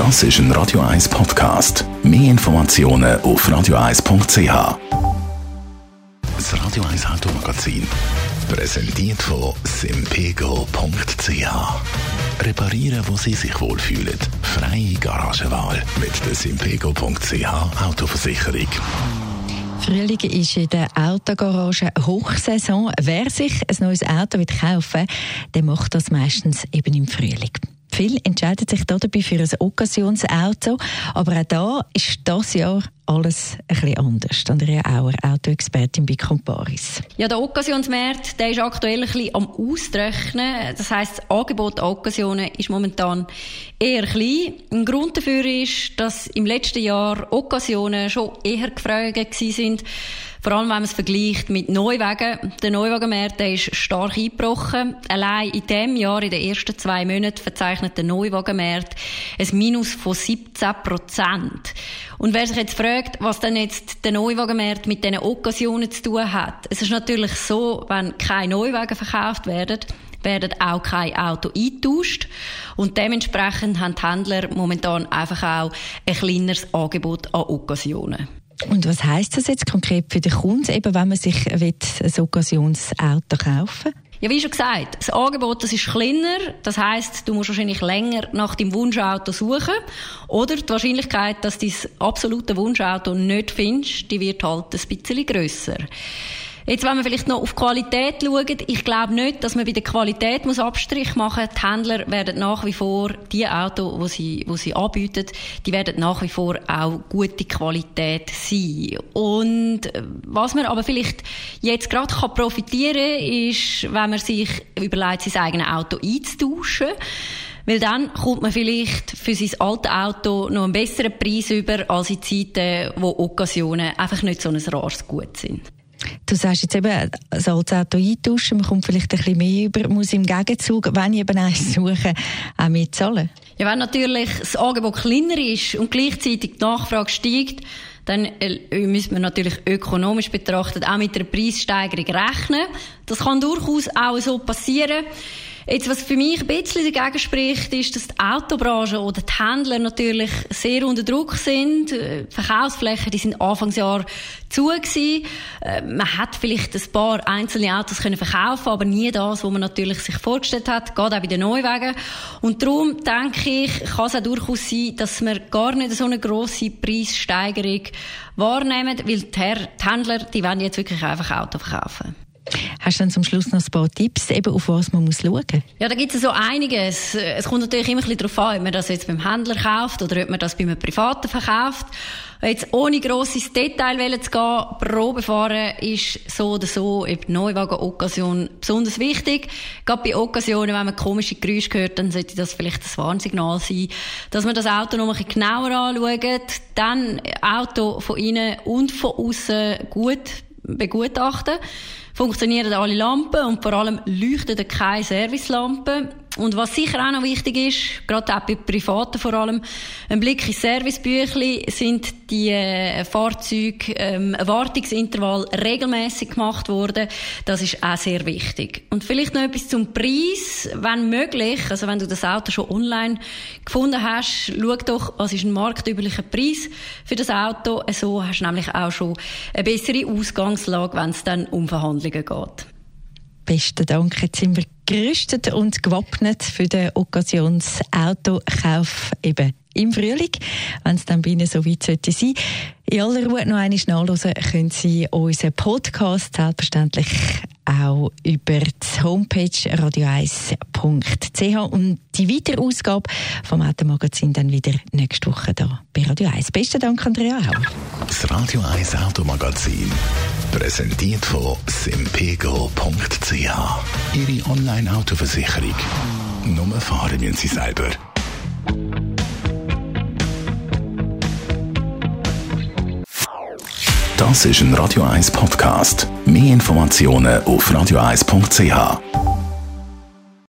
Das ist ein Radio 1 Podcast. Mehr Informationen auf radio1.ch. Das Radio 1 Automagazin. Präsentiert von simpego.ch. Reparieren, wo Sie sich wohlfühlen. Freie Garagenwahl mit der simpego.ch Autoversicherung. Frühling ist in der Autogarage Hochsaison. Wer sich ein neues Auto will kaufen der macht das meistens eben im Frühling. Viele entscheiden sich dabei für ein Occasionsauto, aber auch da ist das Jahr alles ein bisschen anders. Andrea Auer, Autoexpertin bei Comparis. Ja, der Occasionsmarkt der ist aktuell ein bisschen am Ausrechnen. Das heisst, das Angebot an Occasionen ist momentan eher klein. Ein Grund dafür ist, dass im letzten Jahr Occasionen schon eher gefragt sind vor allem, wenn man es vergleicht mit Neuwagen. Der Neuwagenmarkt ist stark eingebrochen. Allein in diesem Jahr, in den ersten zwei Monaten, verzeichnet der Neuwagenmarkt ein Minus von 17 Prozent. Und wer sich jetzt fragt, was denn jetzt der Neuwagenmarkt mit diesen Occasionen zu tun hat. Es ist natürlich so, wenn keine Neuwagen verkauft werden, werden auch kein Auto eingetauscht. Und dementsprechend haben die Händler momentan einfach auch ein kleineres Angebot an Occasionen. Und was heißt das jetzt konkret für den Kunden, eben wenn man sich ein Occasionsauto kaufen will? Ja, wie schon gesagt, das Angebot das ist kleiner. Das heißt, du musst wahrscheinlich länger nach dem Wunschauto suchen. Oder die Wahrscheinlichkeit, dass du dein absolute Wunschauto nicht findest, die wird halt ein bisschen grösser. Jetzt, wenn wir vielleicht noch auf Qualität schauen, ich glaube nicht, dass man bei der Qualität muss Abstrich machen muss. Die Händler werden nach wie vor die Autos, die sie, die sie anbieten, die werden nach wie vor auch gute Qualität sein. Und äh, was man aber vielleicht jetzt gerade kann profitieren ist, wenn man sich überlegt, sein eigenes Auto einzutauschen. Weil dann kommt man vielleicht für sein altes Auto noch einen besseren Preis über als in Zeiten, wo Occasionen einfach nicht so ein rares Gut sind. Du sagst jetzt eben, das altes Auto eintauschen, man kommt vielleicht ein bisschen mehr über, muss im Gegenzug, wenn ich eben eins suche, auch mehr zahlen? Ja, wenn natürlich das Angebot kleiner ist und gleichzeitig die Nachfrage steigt, dann äh, müssen wir natürlich ökonomisch betrachtet auch mit einer Preissteigerung rechnen. Das kann durchaus auch so passieren. Jetzt, was für mich ein bisschen dagegen spricht, ist, dass die Autobranche oder die Händler natürlich sehr unter Druck sind. Die Verkaufsflächen, die sind Anfangsjahr zu gewesen. Äh, man hat vielleicht ein paar einzelne Autos können verkaufen, aber nie das, was man natürlich sich vorgestellt hat, gerade auch bei den Neuwagen. Und darum denke ich, kann es auch durchaus sein, dass wir gar nicht so eine grosse Preissteigerung wahrnehmen, weil die Händler, die wollen jetzt wirklich einfach Auto verkaufen. Hast du dann zum Schluss noch ein paar Tipps, eben auf was man muss schauen muss? Ja, da gibt es so einiges. Es kommt natürlich immer ein bisschen darauf an, ob man das jetzt beim Händler kauft oder ob man das bei einem Privaten verkauft. Jetzt ohne grosses Detail zu gehen, Probe fahren ist so oder so, ob Neuwagen-Occasion besonders wichtig. Gerade bei Occasionen, wenn man komische Geräusche hört, dann sollte das vielleicht ein Warnsignal sein, dass man das Auto noch ein bisschen genauer anschaut, dann Auto von innen und von außen gut begutachten funktionieren alle Lampen und vor allem leuchten keine Servicelampen. Und was sicher auch noch wichtig ist, gerade auch bei Privaten vor allem, ein Blick ins Servicebüchli sind die äh, Fahrzeuge ähm, Wartungsintervall regelmäßig gemacht worden. Das ist auch sehr wichtig. Und vielleicht noch etwas zum Preis, wenn möglich, also wenn du das Auto schon online gefunden hast, schau doch, was ist ein marktüblicher Preis für das Auto. So hast du nämlich auch schon eine bessere Ausgangslage, wenn es dann um Verhandlungen geht. Besten Dank. Jetzt sind wir gerüstet und gewappnet für den Occasionsautokauf eben im Frühling, wenn es dann bei Ihnen so weit sollte sein. In aller Ruhe noch einmal nachhören können Sie unseren Podcast selbstverständlich auch über die Homepage radio1.ch und die weitere Ausgabe vom Automagazin dann wieder nächste Woche da bei Radio 1. Besten Dank, Andrea Hau. Das Radio 1 Automagazin, präsentiert von simpego.ch. Ihre Online-Autoversicherung. Nur fahren müssen Sie selber. Das ist ein Radio 1 Podcast. Mehr Informationen auf radio1.ch.